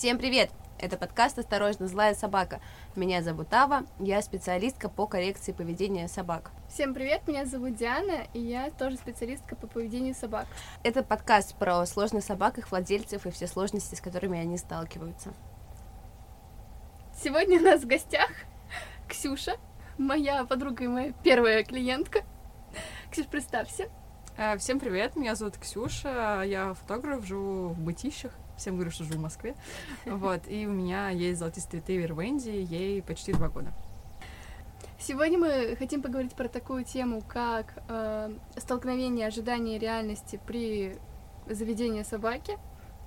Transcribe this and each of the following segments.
Всем привет! Это подкаст «Осторожно, злая собака». Меня зовут Ава, я специалистка по коррекции поведения собак. Всем привет, меня зовут Диана, и я тоже специалистка по поведению собак. Это подкаст про сложных собак, их владельцев и все сложности, с которыми они сталкиваются. Сегодня у нас в гостях Ксюша, моя подруга и моя первая клиентка. Ксюш, представься. Э, всем привет, меня зовут Ксюша, я фотограф, живу в Бытищах, всем говорю, что живу в Москве, вот, и у меня есть золотистый ретривер Венди, ей почти два года. Сегодня мы хотим поговорить про такую тему, как э, столкновение ожидания и реальности при заведении собаки.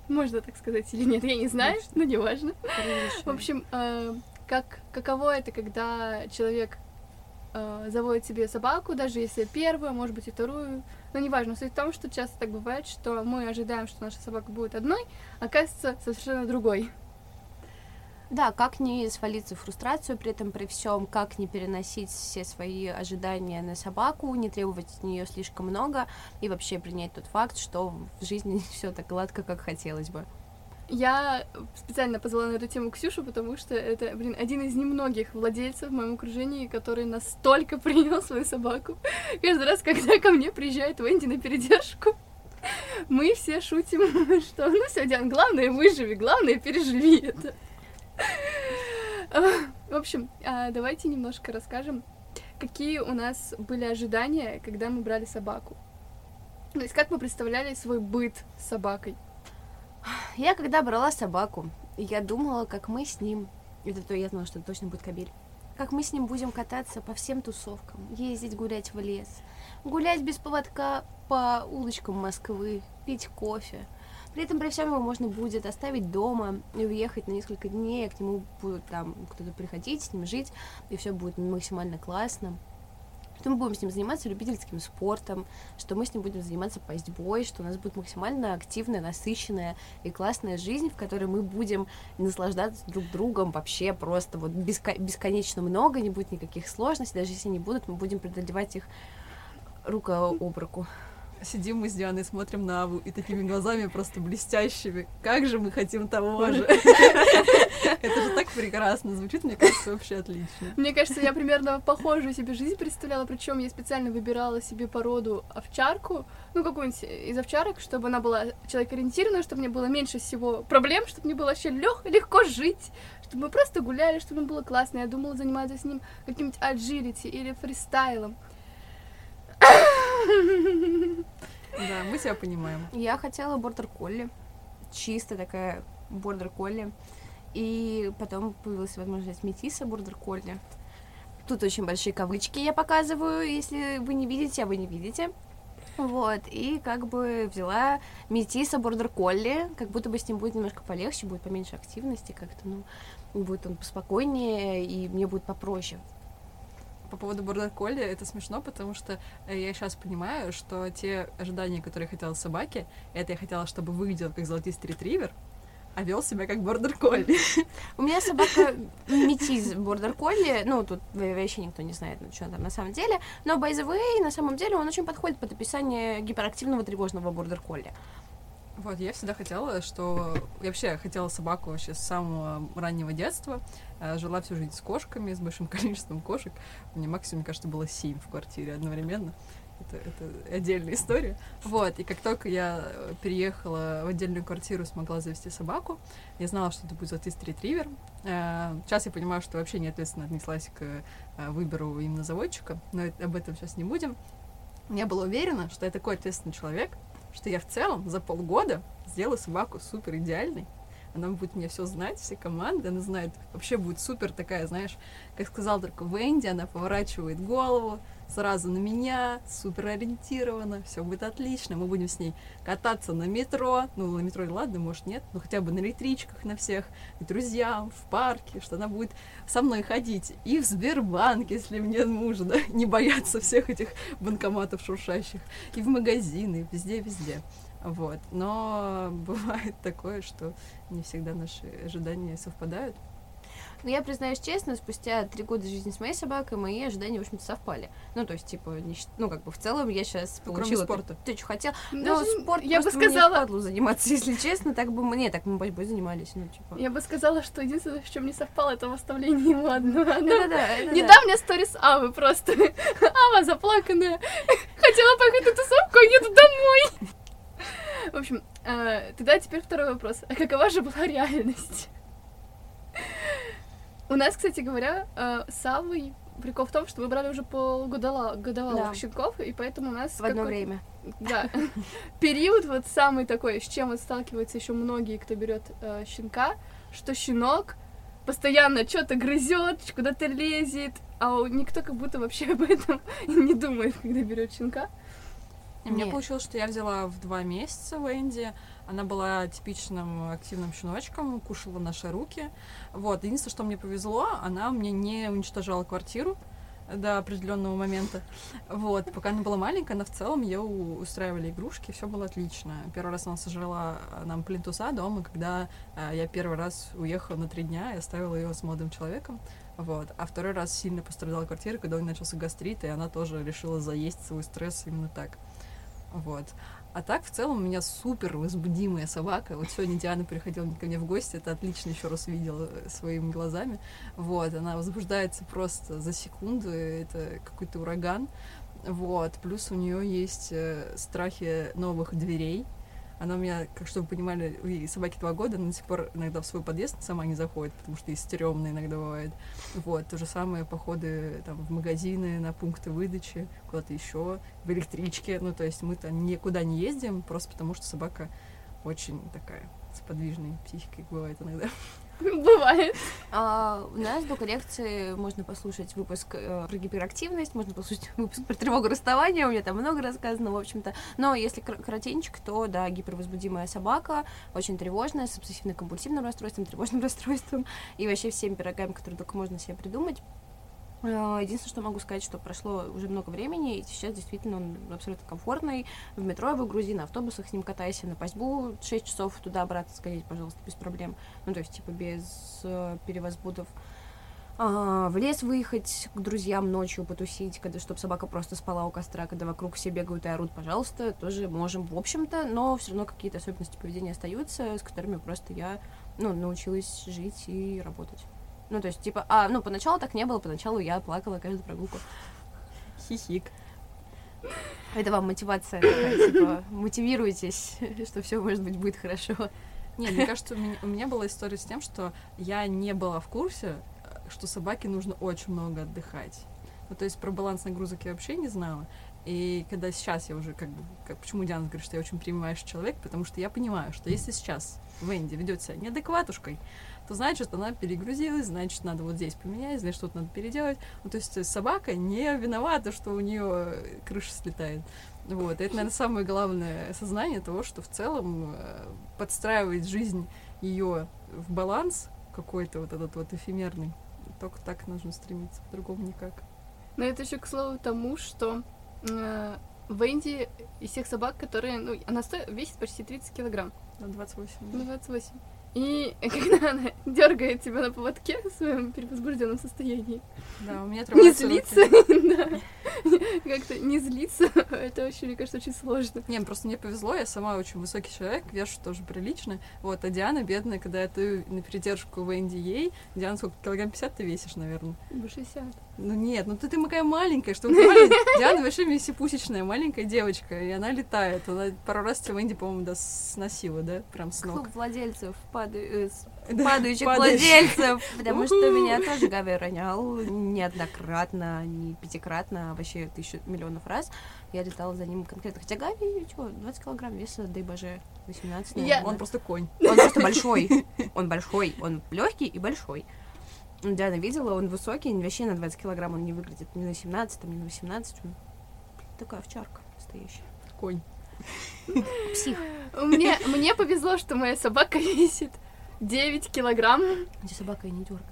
Можно так сказать или нет, я не знаю, Конечно. но неважно. Конечно. В общем, э, как, каково это, когда человек э, заводит себе собаку, даже если первую, может быть и вторую, но неважно. Суть в том, что часто так бывает, что мы ожидаем, что наша собака будет одной, а оказывается совершенно другой. Да, как не свалиться в фрустрацию при этом при всем, как не переносить все свои ожидания на собаку, не требовать от нее слишком много и вообще принять тот факт, что в жизни все так гладко, как хотелось бы. Я специально позвала на эту тему Ксюшу, потому что это, блин, один из немногих владельцев в моем окружении, который настолько принял свою собаку. Каждый раз, когда ко мне приезжает Венди на передержку, мы все шутим, что ну все, Диан, главное выживи, главное переживи это. В общем, а, давайте немножко расскажем, какие у нас были ожидания, когда мы брали собаку. То есть как мы представляли свой быт с собакой. Я когда брала собаку, я думала, как мы с ним, это то я знала, что это точно будет кабель, как мы с ним будем кататься по всем тусовкам, ездить гулять в лес, гулять без поводка по улочкам Москвы, пить кофе. При этом при всем его можно будет оставить дома и уехать на несколько дней, а к нему будут там кто-то приходить, с ним жить, и все будет максимально классно. Что мы будем с ним заниматься любительским спортом, что мы с ним будем заниматься пастьбой, что у нас будет максимально активная, насыщенная и классная жизнь, в которой мы будем наслаждаться друг другом вообще просто вот беско- бесконечно много, не будет никаких сложностей, даже если не будут, мы будем преодолевать их рука об руку. Сидим мы с Дианой, смотрим на Аву и такими глазами просто блестящими. Как же мы хотим того же. Это же так прекрасно звучит, мне кажется, вообще отлично. Мне кажется, я примерно похожую себе жизнь представляла, причем я специально выбирала себе породу овчарку, ну какую-нибудь из овчарок, чтобы она была человек-ориентированная, чтобы мне было меньше всего проблем, чтобы мне было вообще лег, легко жить, чтобы мы просто гуляли, чтобы мне было классно. Я думала заниматься с ним каким-нибудь agility или фристайлом. Да, мы тебя понимаем. Я хотела бордер колли, чисто такая бордер колли, и потом появилась возможность метиса бордер колли. Тут очень большие кавычки я показываю, если вы не видите, а вы не видите. Вот, и как бы взяла метиса бордер колли, как будто бы с ним будет немножко полегче, будет поменьше активности, как-то, ну, будет он поспокойнее, и мне будет попроще. По поводу бордер колли это смешно, потому что э, я сейчас понимаю, что те ожидания, которые я хотела собаке, это я хотела, чтобы выглядел как золотистый ретривер, а вел себя как бордер колли. У меня собака метиз бордер колли, ну, тут вообще никто не знает, ну, что там на самом деле, но, by the way, на самом деле он очень подходит под описание гиперактивного тревожного бордер колли. Вот, я всегда хотела, что... Я вообще хотела собаку вообще с самого раннего детства. Э, Жила всю жизнь с кошками, с большим количеством кошек. Мне максимум, мне кажется, было семь в квартире одновременно. Это, это отдельная история. Вот, и как только я переехала в отдельную квартиру, смогла завести собаку, я знала, что это будет золотистый ретривер. Э, Сейчас я понимаю, что вообще не ответственно отнеслась к э, выбору именно заводчика, но об этом сейчас не будем. Я была уверена, что я такой ответственный человек, что я в целом за полгода сделаю собаку супер идеальной. Она будет мне все знать, все команды, она знает, вообще будет супер такая, знаешь, как сказал только Венди, она поворачивает голову сразу на меня, супер ориентирована, все будет отлично, мы будем с ней кататься на метро, ну, на метро, ладно, может, нет, но хотя бы на электричках на всех, к друзьям, в парке, что она будет со мной ходить. И в Сбербанк, если мне нужно, не бояться всех этих банкоматов шуршащих, и в магазины, везде-везде. Вот. Но бывает такое, что не всегда наши ожидания совпадают. Но я признаюсь честно, спустя три года жизни с моей собакой мои ожидания, в общем-то, совпали. Ну, то есть, типа, не ну, как бы в целом я сейчас Ну, кроме получила... спорта. Ты что хотел? Ну, Даже спорт я бы мне сказала, впадлу заниматься, если честно. Так бы мне, так мы борьбой занимались, ну, типа... я бы сказала, что единственное, в чем не совпало, это в оставлении ему одного. Да-да-да, это да. Недавно сторис Авы просто. Ава заплаканная. Хотела поехать на тусовку, а еду домой. В общем, э, тогда теперь второй вопрос. А какова же была реальность? У нас, кстати говоря, э, с Авой прикол в том, что мы брали уже полгодовалых годовалых Да. щенков, и поэтому у нас В одно время. Да. Период вот самый такой, с чем вот сталкиваются еще многие, кто берет э, щенка, что щенок постоянно что-то грызет, куда-то лезет, а никто как будто вообще об этом не думает, когда берет щенка. И мне Нет. получилось, что я взяла в два месяца Венди. Она была типичным активным щеночком, кушала наши руки. Вот. Единственное, что мне повезло, она мне не уничтожала квартиру до определенного момента. Вот. Пока она была маленькая, она в целом ее устраивали игрушки, все было отлично. Первый раз она сожрала э, нам плинтуса дома, когда э, я первый раз уехала на три дня и оставила ее с молодым человеком. Вот. А второй раз сильно пострадала квартира, когда у нее начался гастрит, и она тоже решила заесть свой стресс именно так. Вот. А так, в целом, у меня супер возбудимая собака. Вот сегодня Диана приходила ко мне в гости, это отлично еще раз видела э, своими глазами. Вот, она возбуждается просто за секунду, это какой-то ураган. Вот, плюс у нее есть э, страхи новых дверей. Она у меня, как чтобы вы понимали, у ей собаке два года, она до сих пор иногда в свой подъезд сама не заходит, потому что и стрёмно иногда бывает. Вот, то же самое походы там в магазины, на пункты выдачи, куда-то еще, в электричке. Ну, то есть мы-то никуда не ездим, просто потому что собака очень такая с подвижной психикой бывает иногда. Бывает. А, у нас до коррекции можно послушать выпуск э, про гиперактивность, можно послушать выпуск про тревогу расставания, у меня там много рассказано, в общем-то. Но если коротенько, то, да, гипервозбудимая собака, очень тревожная, с обсессивно-компульсивным расстройством, тревожным расстройством и вообще всеми пирогами, которые только можно себе придумать. Э, Единственное, что могу сказать, что прошло уже много времени, и сейчас действительно он абсолютно комфортный. В метро его грузи, на автобусах с ним катайся, на пасьбу 6 часов туда-обратно сходить, пожалуйста, без проблем. Ну, то есть, типа, без э, перевозбудов. А, в лес выехать к друзьям ночью потусить, когда, чтобы собака просто спала у костра, когда вокруг все бегают и орут, пожалуйста, тоже можем, в общем-то, но все равно какие-то особенности поведения остаются, с которыми просто я, ну, научилась жить и работать. Ну, то есть, типа, а, ну, поначалу так не было, поначалу я плакала каждую прогулку. Хихик. Это вам мотивация типа, мотивируйтесь, что все, может быть, будет хорошо. Не, мне кажется, у меня, у меня была история с тем, что я не была в курсе, э, что собаке нужно очень много отдыхать. Ну, то есть про баланс нагрузок я вообще не знала. И когда сейчас я уже как бы... Как, почему Диана говорит, что я очень принимающий человек? Потому что я понимаю, что если сейчас Венди ведет себя неадекватушкой, то значит, она перегрузилась, значит, надо вот здесь поменять, значит, что-то надо переделать. Ну, то есть собака не виновата, что у нее крыша слетает. Вот, это, наверное, самое главное осознание того, что в целом э, подстраивать жизнь ее в баланс какой-то вот этот вот эфемерный. Только так нужно стремиться, по-другому никак. Но это еще к слову тому, что Венди из всех собак, которые, ну, она сто- весит почти 30 килограмм, На 28. ну, 28. И когда она дергает тебя на поводке в своем перевозбужденном состоянии, Да, у меня не злиться, да, как-то не злиться, это вообще, мне кажется, очень сложно. Не, ну просто мне повезло, я сама очень высокий человек, вешу тоже прилично. Вот, а Диана бедная, когда я на передержку Венди ей, Диана сколько, килограмм 50 ты весишь, наверное? По 60. Ну нет, ну ты, ты такая маленькая, что Диана вообще миссипусечная, маленькая девочка, и она летает. Она пару раз тебя Венди, по-моему, да, сносила, да, прям с ног. Клуб владельцев пада- э, Да, падающих владельцев, потому что меня тоже Гави ронял неоднократно, не пятикратно, а вообще тысячу миллионов раз. Я летала за ним конкретно. Хотя Гави, что, 20 килограмм веса, дай боже, 18, Я-. Он просто конь. Он просто большой. Он большой. Он легкий и большой. Диана видела, он высокий, вообще на 20 килограмм он не выглядит ни на 17, там, ни на 18. Он такая овчарка настоящая. Конь. Псих. Мне, мне повезло, что моя собака весит 9 килограмм. Где собака и не дергает.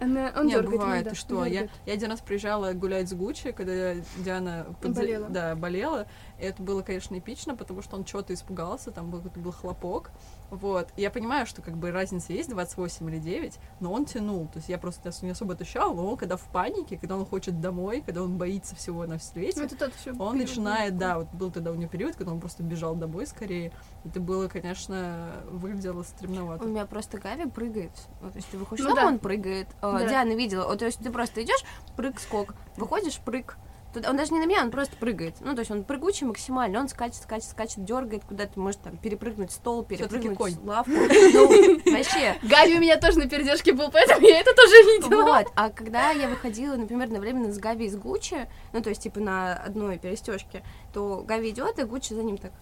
Она, он Не, дёргает бывает, иногда, что? Я, я один раз приезжала гулять с Гуччи, когда Диана подзе- Болела. Да, болела. И это было, конечно, эпично, потому что он что-то испугался, там был, был хлопок. Вот. Я понимаю, что как бы разница есть 28 или 9, но он тянул. То есть я просто не особо ощущала, но он когда в панике, когда он хочет домой, когда он боится всего на свете, Ну, это ещё он начинает, был. да, вот был тогда у него период, когда он просто бежал домой скорее. Это было, конечно, выглядело стремновато. У меня просто Гави прыгает. Ну, то есть ты выходишь Ну дома, да. он прыгает. Э, Да. Диана видела. Вот, то есть ты просто идешь, прыг, скок. Выходишь, прыг. Он даже не на меня, он просто прыгает. Ну, то есть он прыгучий максимально. Он скачет, скачет, скачет, дергает куда-то, может там перепрыгнуть стол, перепрыгнуть конь. лавку. Ну, вообще. Гави у меня тоже на передержке был, поэтому я это тоже видела. Вот, а когда я выходила, например, одновременно с Гави из Гуччи, ну, то есть, типа, на одной перестежке, то Гави идет, и Гуччи за ним так.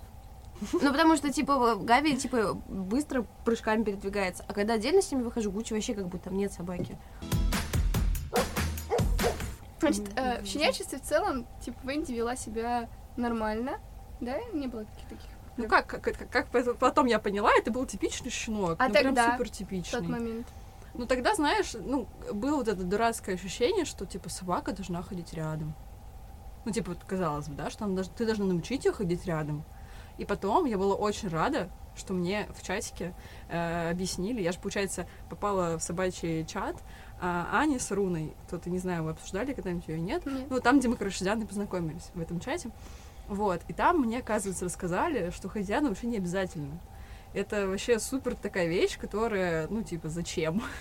Ну, потому что, типа, Гави, типа, быстро прыжками передвигается. А когда отдельно с ними выхожу, Гуччи вообще как будто там нет собаки. Значит, э, в щенячестве в целом, типа, Венди вела себя нормально, да? Не было каких-то таких Ну как, как, как, как пот- потом я поняла, это был типичный щенок. А ну, прям тогда? супер в типичный. тот момент. Ну тогда, знаешь, ну, было вот это дурацкое ощущение, что типа собака должна ходить рядом. Ну, типа, вот, казалось бы, да, что она ты должна научить ее ходить рядом. И потом я была очень рада, что мне в чатике э, объяснили. Я же, получается, попала в собачий чат, а Ани с Руной, кто-то, не знаю, вы обсуждали когда-нибудь ее нет, Нет. ну, там, где мы, короче, с Дианой познакомились в этом чате. Вот. И там мне, оказывается, рассказали, что рядом вообще не обязательно. Это вообще супер такая вещь, которая, ну, типа, зачем?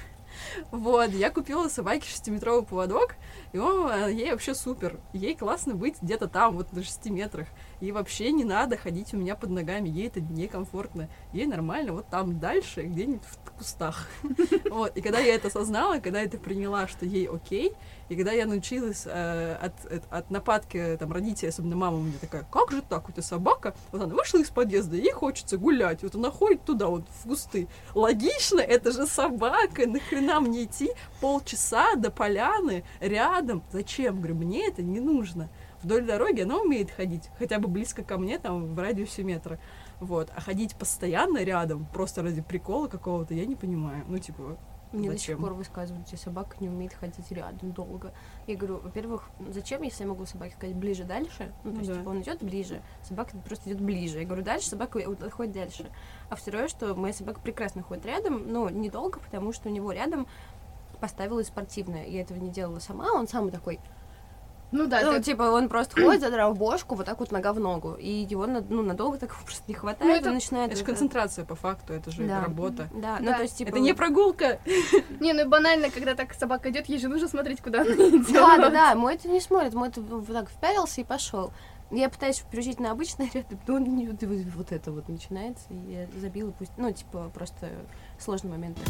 Вот, я купила собаке шестиметровый поводок, и он, э, ей вообще супер. Ей классно быть где-то там, вот на 6 метрах. Ей вообще не надо ходить у меня под ногами, ей это некомфортно. Ей нормально вот там дальше, где-нибудь в кустах. Вот, и когда я это осознала, когда я это приняла, что ей окей, и когда я научилась э, от, от, нападки там, родителей, особенно мама у меня такая, как же так, у тебя собака, вот она вышла из подъезда, ей хочется гулять, вот она ходит туда, вот в кусты. Логично, это же собака, нахрена мне идти полчаса до поляны рядом? Зачем? Говорю, мне это не нужно. Вдоль дороги она умеет ходить, хотя бы близко ко мне, там, в радиусе метра. Вот. А ходить постоянно рядом, просто ради прикола какого-то, я не понимаю. Ну, типа, Мне до Зачем? сих пор высказывают, что собака не умеет ходить рядом долго. Я говорю, во-первых, зачем, если я могу собаке сказать ближе дальше? Ну, то Ну есть, да. типа, он идет ближе, собака просто идет ближе. Я говорю, дальше собака вот ходит дальше. А второе, что моя собака прекрасно ходит рядом, но недолго, потому что у него рядом поставила спортивное. Я этого не делала сама, он сам такой. Ну да, ну, это- типа, он просто ходит, задрав бошку, вот так вот нога в ногу. И его на- ну, надолго так просто не хватает, это- он начинает... это же концентрация по факту, это же Да. работа. Да, ну Да. то есть, типа... Это не прогулка. Не, ну и банально, когда так собака идет, ей же нужно смотреть, куда она идет. Да, да, да, мой это не смотрит, мой это вот так впялился и пошел. Я пытаюсь переключить на обычный ряд, не- вот вот это вот начинается, и я забила, пусть, ну, типа, просто сложные моменты.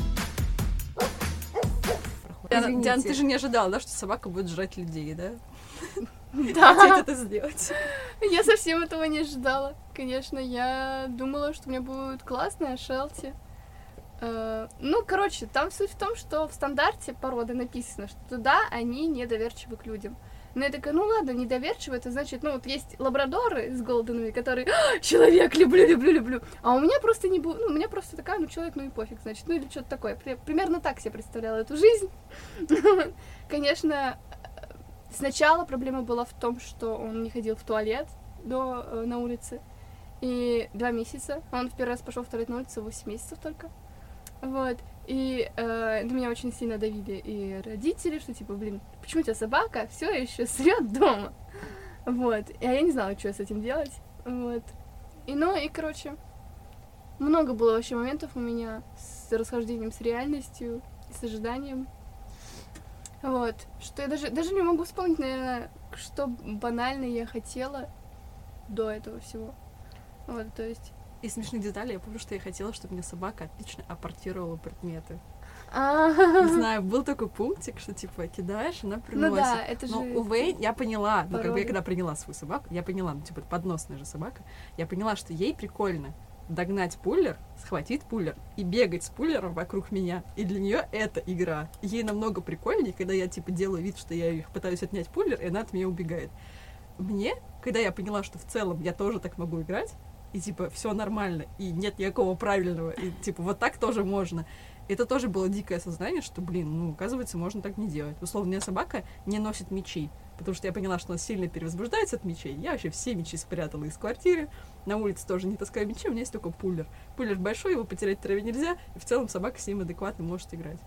проходят. Диана. Диана, ты же не ожидала, да, что собака будет жрать людей, да? Хотеть Да, это сделать. я совсем этого не ожидала. Конечно, я думала, что у меня будет классная шелти. Э, Ну, короче, там суть в том, что в стандарте породы написано, что туда они недоверчивы к людям. Но я такая, ну ладно, недоверчивы, это значит, ну вот есть лабрадоры с голденами, которые «А, человек, люблю, люблю, люблю. А у меня просто не было, ну, у меня просто такая, ну, человек, ну и пофиг, значит, ну или что-то такое. При- примерно так себе представляла эту жизнь. Конечно, сначала проблема была в том, что он не ходил в туалет до, э, на улице. И два месяца. Он в первый раз пошел в туалет на улице 8 месяцев только. Вот. И э, на меня очень сильно давили и родители, что типа, блин, почему у тебя собака все еще срет дома? Вот. А я не знала, что с этим делать. Вот. И ну, и короче, много было вообще моментов у меня с расхождением с реальностью с ожиданием. Вот. Что я даже, даже не могу вспомнить, наверное, что банально я хотела до этого всего. Вот, то есть... Из смешных деталей я помню, что я хотела, чтобы мне собака отлично аппортировала предметы. Не А, знаю, был такой пунктик, что типа кидаешь, она приносит. Ну да, это же... Но у Вейн я поняла, ну как бы я когда приняла свою собаку, я поняла, ну типа подносная же собака, я поняла, что ей прикольно догнать пуллер, схватить пуллер и бегать с пуллером вокруг меня. И для нее это игра. Ей намного прикольнее, когда я типа делаю вид, что я их пытаюсь отнять пуллер, и она от меня убегает. Мне, когда я поняла, что в целом я тоже так могу играть, и типа все нормально, и нет никакого правильного, и типа вот так тоже можно. Это тоже было дикое осознание, что, блин, ну, оказывается, можно так не делать. Условно, у меня собака не носит мечи, потому что я поняла, что она сильно перевозбуждается от мечей. Я вообще все мечи спрятала из квартиры. На улице тоже не таскаю мечи, у меня есть только пуллер. Пуллер большой, его потерять в траве нельзя, и в целом собака с ним адекватно может играть.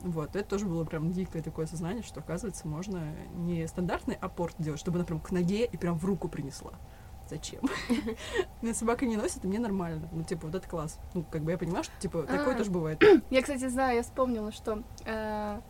Вот, это тоже было прям дикое такое сознание, что, оказывается, можно не стандартный апорт делать, чтобы она прям к ноге и прям в руку принесла. Зачем? Меня собака не носит, и мне нормально. Ну, типа, вот это класс. Ну, как бы я понимаю, что, типа, такое А. тоже бывает. Я, кстати, знаю, я вспомнила, что э,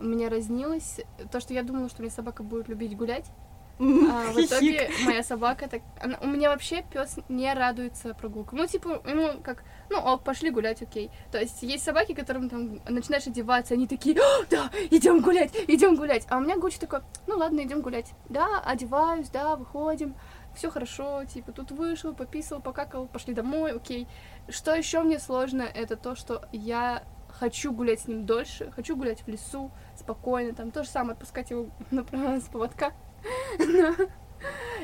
меня разнилось то, что я думала, что мне собака будет любить гулять. А в итоге моя собака так... она- у меня вообще пес не радуется прогулкам. Ну, типа, ему как... Ну, ок, пошли гулять, окей. То есть есть собаки, которым там начинаешь одеваться, они такие, «О, да, идем гулять, идем гулять. А у меня Гуччи такой, ну ладно, идем гулять. Да, одеваюсь, да, выходим, все хорошо, типа, тут вышел, пописал, покакал, пошли домой, окей. Что еще мне сложно, это то, что я хочу гулять с ним дольше, хочу гулять в лесу, спокойно, там то же самое, отпускать его направо с поводка. Но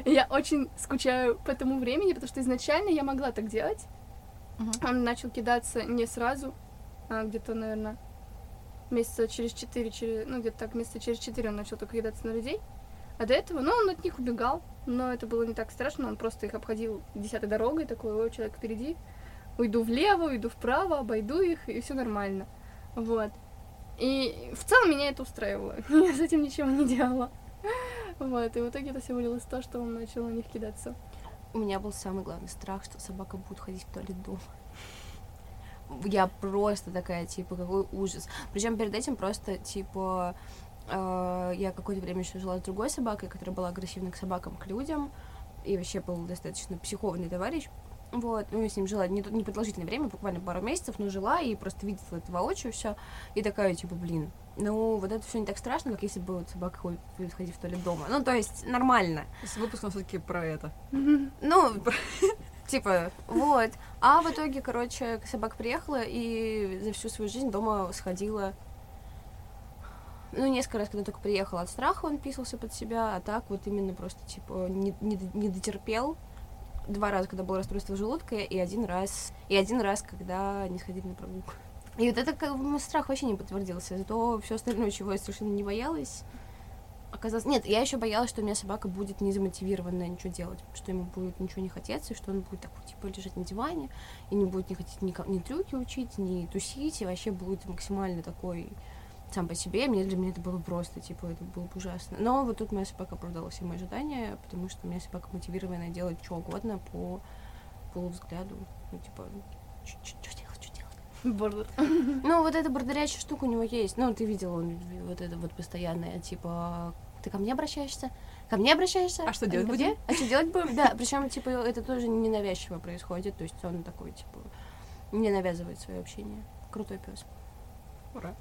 Я очень скучаю по тому времени, потому что изначально я могла так делать. Мгм. Он начал кидаться не сразу, а где-то, наверное, месяца через четыре, через, ну, где-то так, месяца через четыре он начал только кидаться на людей. А до этого, ну, он от них убегал, но это было не так страшно, он просто их обходил десятой дорогой, такой, ой, человек впереди, уйду влево, уйду вправо, обойду их, и все нормально. Вот. И в целом меня это устраивало. Я с этим ничего не делала. Вот, и в итоге это все вылилось в то, что он начал на них кидаться. У меня был самый главный страх, что собака будет ходить в туалет дома. Я просто такая, типа, какой ужас. Причем перед этим просто, типа, э, я какое-то время еще жила с другой собакой, которая была агрессивна к собакам, к людям, и вообще был достаточно психованный товарищ. Вот, ну, я с ним жила не, не продолжительное время, буквально пару месяцев, но жила и просто видела это воочию все. И такая, типа, блин, ну, вот это все не так страшно, как если бы вот собака будет ходить в туалет дома. Ну, то есть, нормально. С выпуском все-таки про это. Ну, типа, вот. А в итоге, короче, собака приехала и за всю свою жизнь дома сходила. Ну, несколько раз, когда только приехала от страха, он писался под себя, а так вот именно просто, типа, не, не, не дотерпел. Два раза, когда было расстройство желудка, и один раз, и один раз, когда не сходили на прогулку. И вот это как бы страх вообще не подтвердился, зато все остальное, чего я совершенно не боялась, оказалось... Нет, я еще боялась, что у меня собака будет не замотивированная ничего делать, что ему будет ничего не хотеться, и что он будет такой, типа, лежать на диване, и не будет не хотеть ни, ни трюки учить, ни тусить, и вообще будет максимально такой сам по себе. Мне для меня это было просто, типа, это было бы ужасно. Но вот тут моя собака оправдала все мои ожидания, потому что у меня собака мотивированная делать что угодно по полувзгляду. Ну, типа, что делать, что делать? Бордер. Ну, вот эта бордырячая штука у него есть. Ну, ты видела, он вот это вот постоянное, типа, ты ко мне обращаешься? Ко мне обращаешься? А что делать ко будем? А что делать будем? Да, причем, типа, это тоже ненавязчиво происходит. То есть он такой, типа, не навязывает свое общение. Крутой пес. Ура.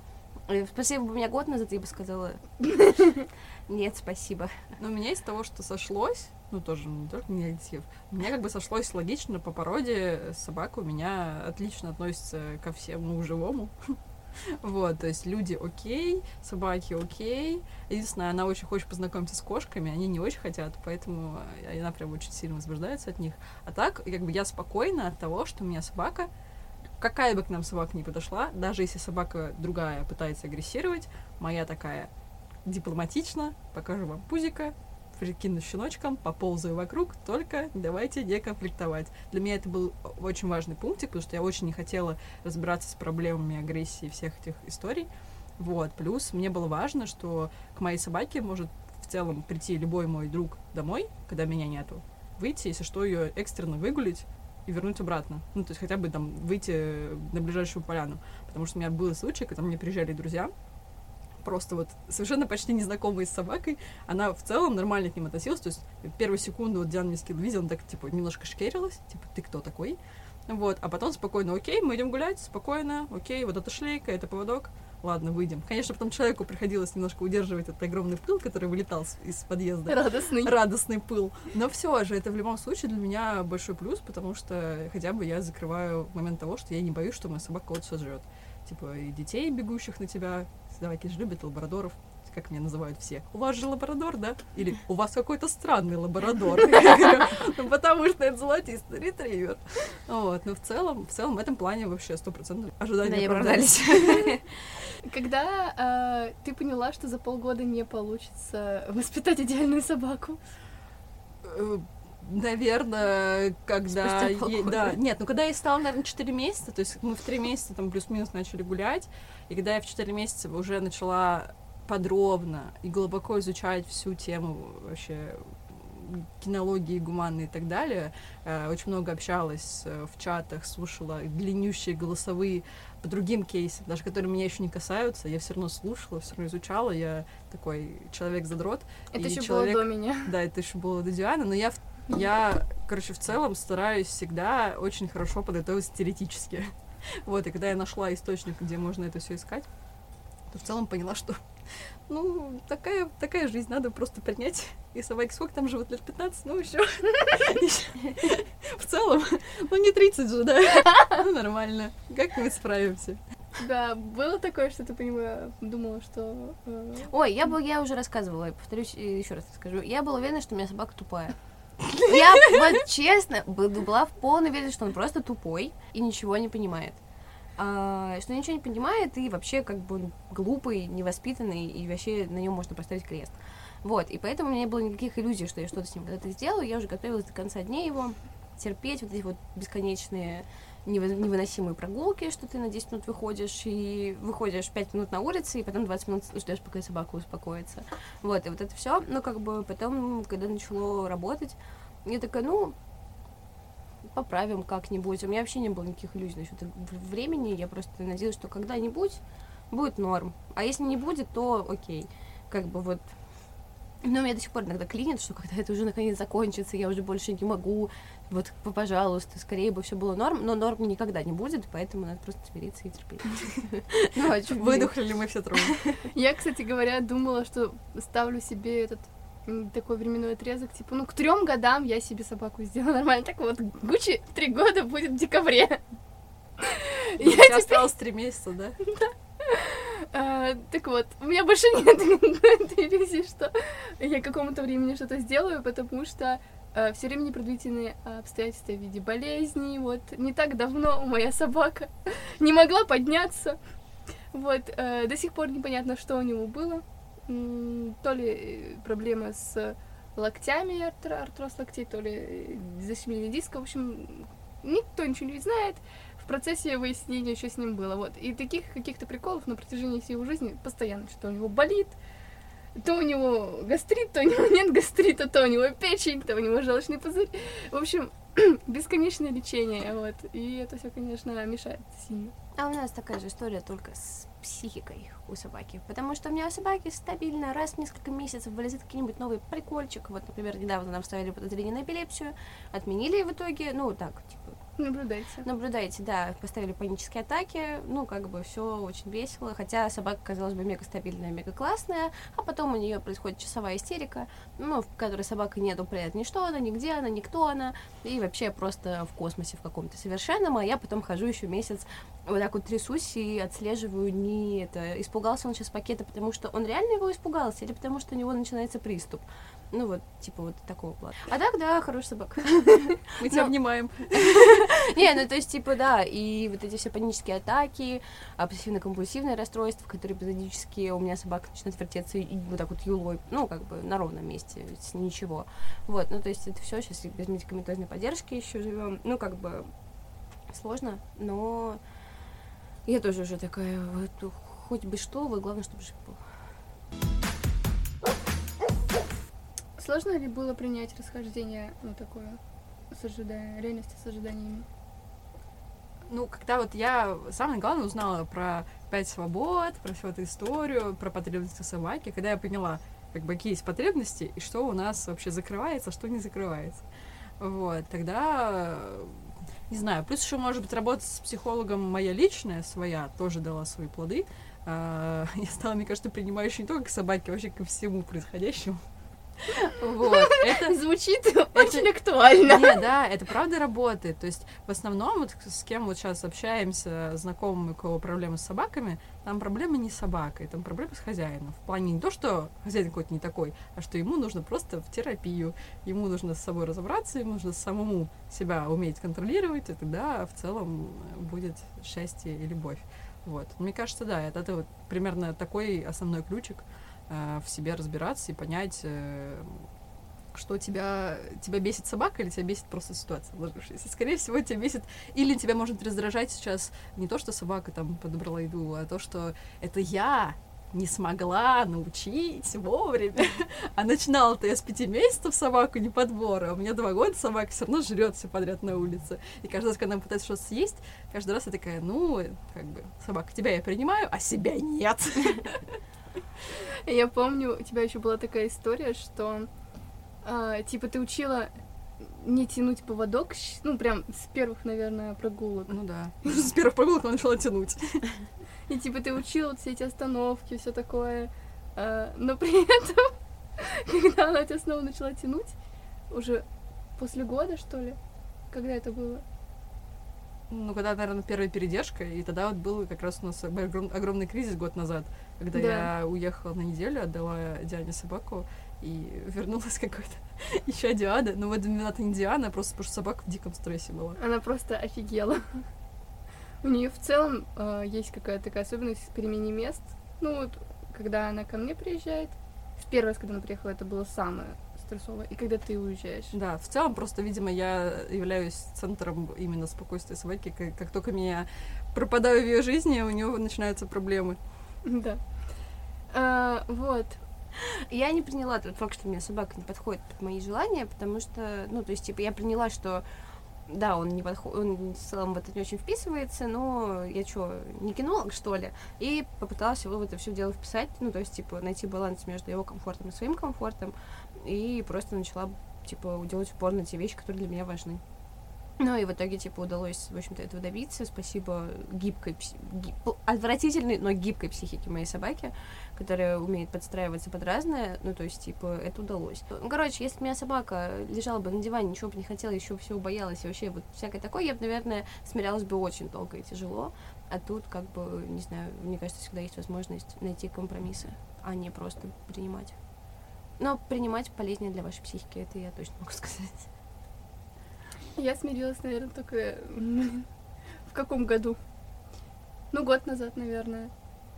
Спасибо бы меня год назад, я бы сказала. Нет, спасибо. Но у меня из того, что сошлось, ну тоже не только негатив, у меня как бы сошлось логично по породе собака у меня отлично относится ко всему живому. Вот, то есть люди окей, собаки окей. Единственное, она очень хочет познакомиться с кошками, они не очень хотят, поэтому э, она прям очень сильно возбуждается от них. А так, как бы я спокойна от того, что у меня собака, какая бы к нам собака ни подошла, даже если собака другая пытается агрессировать, моя такая дипломатично, покажу вам пузика, прикину щеночком, поползаю вокруг, только давайте не конфликтовать. Для меня это был очень важный пунктик, потому что я очень не хотела разбираться с проблемами агрессии всех этих историй. Вот, плюс мне было важно, что к моей собаке может в целом прийти любой мой друг домой, когда меня нету, выйти, если что, ее экстренно выгулить и вернуть обратно. Ну, то есть хотя бы там выйти на ближайшую поляну. Потому что у меня был случай, когда мне приезжали друзья, просто вот совершенно почти незнакомые с собакой, она в целом нормально к ним относилась, то есть первую секунду вот Диана мне скидывала видео, она так, типа, немножко шкерилась, типа, ты кто такой? Вот, а потом спокойно, окей, мы идем гулять, спокойно, окей, вот это шлейка, это поводок, ладно, выйдем. Конечно, потом человеку приходилось немножко удерживать этот огромный пыл, который вылетал из подъезда Радостный. радостный пыл. Но все же, это в любом случае для меня большой плюс, потому что хотя бы я закрываю момент того, что я не боюсь, что моя собака кого-то сожрет. Типа и детей, бегущих на тебя, собаки же любят лабрадоров, как меня называют все, у вас же лабрадор, да? Или у вас какой-то странный лабрадор. Я «Ну, потому что это золотистый ретривер. Вот, но в целом, в целом в этом плане вообще стопроцентно Да, ожидания оправдались. Когда э, ты поняла, что за полгода не получится воспитать идеальную собаку? Э, Наверное, когда... Ей- да, нет, ну когда ей стало, наверное, 4 месяца, то есть мы в 3 месяца там плюс-минус начали гулять, и когда я в 4 месяца уже начала подробно и глубоко изучать всю тему вообще кинологии, гуманной и так далее, э, очень много общалась э, в чатах, слушала длиннющие голосовые по другим кейсам, даже которые меня еще не касаются, я все равно слушала, все равно изучала, я такой человек-задрот. Это еще человек- было до меня. Да, это еще было до Дианы, но я, в- я, короче, в целом стараюсь всегда очень хорошо подготовиться теоретически. Вот, и когда я нашла источник, где можно это все искать, то в целом поняла, что ну, такая, такая жизнь, надо просто принять. И собаки сколько там живут? Лет 15? Ну, еще. В целом, ну, не 30 же, да? Ну, нормально. Как-нибудь справимся. Да, было такое, что ты понимаю, думала, что... э, Ой, я, был, я уже рассказывала, я повторюсь еще раз скажу. Я была уверена, что у меня собака тупая. Я вот честно был- была в полной уверенности, что он просто тупой и ничего не понимает. А, что ничего не понимает и вообще как бы глупый, невоспитанный, и вообще на нем можно поставить крест. Вот, и поэтому у меня не было никаких иллюзий, что я что-то с ним когда-то сделаю. Я уже готовилась до конца дней его терпеть вот эти вот бесконечные невыносимые прогулки, что ты на 10 минут выходишь и выходишь 5 минут на улице, и потом 20 минут ждешь, пока собака успокоится. Вот, и вот это все. Ну, как бы потом, когда начало работать, я такая, ну, поправим как-нибудь. У меня вообще не было никаких иллюзий насчет времени. Я просто надеялась, что когда-нибудь будет норм. А если не будет, то окей. Как бы вот но меня до сих пор иногда клинит, что когда это уже наконец закончится, я уже больше не могу. Вот, пожалуйста, скорее бы все было норм, но норм никогда не будет, поэтому надо просто смириться и терпеть. Ну, а. Выдохнули мы все трое. Я, кстати говоря, думала, что ставлю себе этот такой временной отрезок, типа, ну, к трем годам я себе собаку сделала нормально. Так вот, Гуччи три года будет в декабре. У тебя осталось 3 месяца, да? А, так вот, у меня больше нет этой иллюзии, что я к какому-то времени что-то сделаю, потому что все время непредвиденные обстоятельства в виде болезней. Вот не так давно моя собака не могла подняться. Вот э, до сих пор непонятно, что у него было. То ли э, проблемы с локтями, артро- артроз локтей, то ли э, защемление диска. В общем, никто ничего не знает в процессе выяснения, что с ним было. Вот. И таких каких-то приколов на протяжении всей его жизни постоянно, что у него болит, то у него гастрит, то у него нет гастрита, то у него печень, то у него желчный пузырь. В общем, бесконечное лечение, вот. И это все, конечно, мешает сильно. А у нас такая же история только с психикой у собаки. Потому что у меня у собаки стабильно раз в несколько месяцев вылезет какой-нибудь новый прикольчик. Вот, например, недавно нам ставили подозрение на эпилепсию, отменили в итоге, ну, так, типа, Наблюдайте. Наблюдайте, да, поставили панические атаки, ну, как бы все очень весело, хотя собака, казалось бы, мега стабильная, мега классная, а потом у нее происходит часовая истерика, ну, в которой собака не определяет ни что она, нигде она, никто она, и вообще просто в космосе в каком-то совершенном, а я потом хожу еще месяц, вот так вот трясусь и отслеживаю, не это, испугался он сейчас пакета, потому что он реально его испугался, или потому что у него начинается приступ. Ну вот, типа вот такого плана. А так, да, хорошая собака. Мы тебя обнимаем. Не, ну то есть, типа, да, и вот эти все панические атаки, обсессивно-компульсивное расстройство, которые эпизодически у меня собака начинает вертеться и вот так вот юлой, ну, как бы на ровном месте, ничего. Вот, ну то есть это все сейчас без медикаментозной поддержки еще живем. Ну, как бы сложно, но я тоже уже такая, вот, хоть бы что, вот главное, чтобы жив был. Сложно ли было принять расхождение, ну, такое, с ожиданием, реальности с ожиданиями? Ну, когда вот я самое главное узнала про пять свобод, про всю эту историю, про потребности собаки, когда я поняла, как бы, какие есть потребности и что у нас вообще закрывается, а что не закрывается. Вот, тогда, не знаю, плюс еще, может быть, работа с психологом моя личная, своя, тоже дала свои плоды. А, Я стала, мне кажется, принимающей не только к собаке, а вообще ко всему происходящему. Вот, это... Звучит очень актуально. Не, да, это правда работает. То есть в основном вот с кем вот сейчас общаемся, знакомые, у кого проблемы с собаками, там проблема не с собакой, там проблема с хозяином. В плане не то, что хозяин какой-то не такой, а что ему нужно просто в терапию, ему нужно с собой разобраться, ему нужно самому себя уметь контролировать, и тогда в целом будет счастье и любовь. Вот. Мне кажется, да, это, это вот примерно такой основной ключик в себе разбираться и понять, э, что тебя, тебя бесит собака или тебя бесит просто ситуация сложившаяся. Скорее всего, тебя бесит... Или тебя может раздражать сейчас не то, что собака там подобрала еду, а то, что это я не смогла научить вовремя. А начинала-то я с пяти месяцев собаку не подбора, а у меня два года собака все равно жрет все подряд на улице. И каждый раз, когда она пытается что-то съесть, каждый раз я такая, ну, как бы, собака, тебя я принимаю, а себя нет. Я помню, у тебя еще была такая история, что а, типа ты учила не тянуть поводок, ну прям с первых, наверное, прогулок. Ну да. С первых прогулок она начала тянуть. И типа ты учила вот все эти остановки, все такое. а, но при этом, когда она тебя снова начала тянуть, уже после года, что ли? Когда это было? Ну, когда, наверное, первая передержка, и тогда вот был как раз у нас огром- огромный кризис год назад, когда Да. я уехала на неделю, отдала Диане собаку, и вернулась какой-то еще Диана. Но в этом виновата не Диана, а просто потому что собака в диком стрессе была. Она просто офигела. У нее в целом э, есть какая-то такая особенность в перемене мест. Ну вот, когда она ко мне приезжает, в первый раз, когда она приехала, это было самое стрессовое. И когда ты уезжаешь. Да, в целом просто, видимо, я являюсь центром именно спокойствия собаки. Как, как только меня пропадаю в ее жизни, у нее начинаются проблемы. Да. А, вот. Я не приняла тот факт, что у меня собака не подходит под мои желания, потому что, ну, то есть, типа, я приняла, что да, он не подходит, он в целом в это не очень вписывается, но я что, не кинолог, что ли? И попыталась его в это все дело вписать, ну, то есть, типа, найти баланс между его комфортом и своим комфортом, и просто начала, типа, делать упор на те вещи, которые для меня важны. Ну и в итоге, типа, удалось, в общем-то, этого добиться. Спасибо гибкой, пси- ги- п- отвратительной, но гибкой психике моей собаки, которая умеет подстраиваться под разное. Ну, то есть, типа, это удалось. Ну, короче, если бы у меня собака лежала бы на диване, ничего бы не хотела, еще всего боялась, и вообще вот всякое такое, я бы, наверное, смирялась бы очень долго и тяжело. А тут, как бы, не знаю, мне кажется, всегда есть возможность найти компромиссы, а не просто принимать. Но принимать полезнее для вашей психики, это я точно могу сказать. Я смирилась, наверное, только в каком году? Ну, год назад, наверное.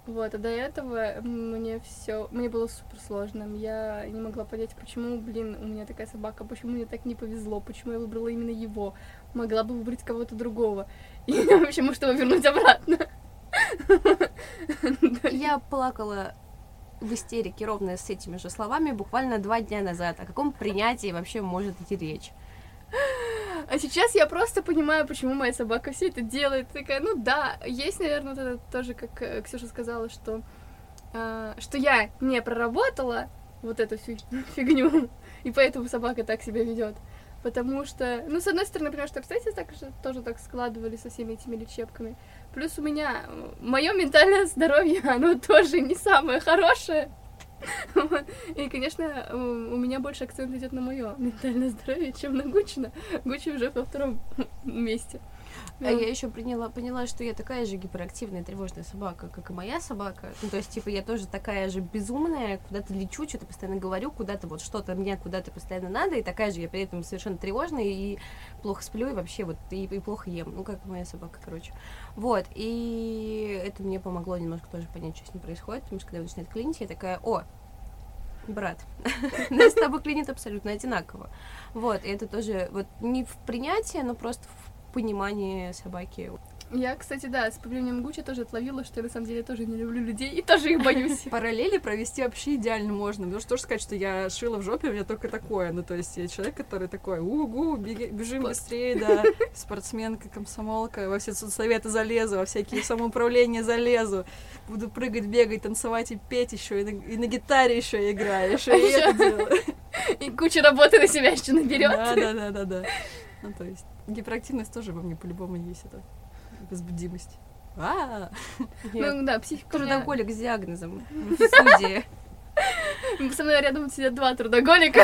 Вот, а до этого мне все, мне было супер сложно. Я не могла понять, почему, блин, у меня такая собака, почему мне так не повезло, почему я выбрала именно его. Могла бы выбрать кого-то другого. И вообще, может, его вернуть обратно. Я плакала в истерике ровно с этими же словами буквально два дня назад. О каком принятии вообще может идти речь? А сейчас я просто понимаю, почему моя собака все это делает. Такая, ну да, есть, наверное, это тоже, как э, Ксюша сказала, что, э, что я не проработала вот эту всю фигню, и поэтому собака так себя ведет. Потому что, ну, с одной стороны, понимаю, что обстоятельства так же, тоже так складывались со всеми этими лечебками. Плюс у меня мое ментальное здоровье, оно тоже не самое хорошее. И, конечно, у меня больше акцент идет на мое ментальное здоровье, чем на Гучина. Гучи уже во втором месте. А я еще приняла, поняла, что я такая же гиперактивная тревожная собака, как и моя собака. Ну, то есть, типа, я тоже такая же безумная, куда-то лечу, что-то постоянно говорю, куда-то вот что-то мне куда-то постоянно надо, и такая же я при этом совершенно тревожная, и плохо сплю, и вообще вот, и, и плохо ем. Ну, как моя собака, короче. Вот, и это мне помогло немножко тоже понять, что с ним происходит, потому что когда он начинает клинить, я такая, о, брат, нас с тобой клинит абсолютно одинаково. Вот, и это тоже вот не в принятии, но просто в понимании собаки. Я, кстати, да, с появлением Гуччи тоже отловила, что я на самом деле тоже не люблю людей и тоже их боюсь. Параллели провести вообще идеально можно. Потому что тоже сказать, что я шила в жопе, у меня только такое. Ну, то есть я человек, который такой, угу, бежим Спорт. быстрее, да, спортсменка, комсомолка, во все соцсоветы залезу, во всякие самоуправления залезу, буду прыгать, бегать, танцевать и петь еще, и на, и на гитаре еще играю, еще и это делаю. И куча работы на себя еще наберет. Да, да, да, да, да. Ну, то есть гиперактивность тоже во мне по-любому есть, это возбудимость. А, Я Ну да, психика трудоголик с диагнозом в студии. Со мной рядом сидят два трудоголика.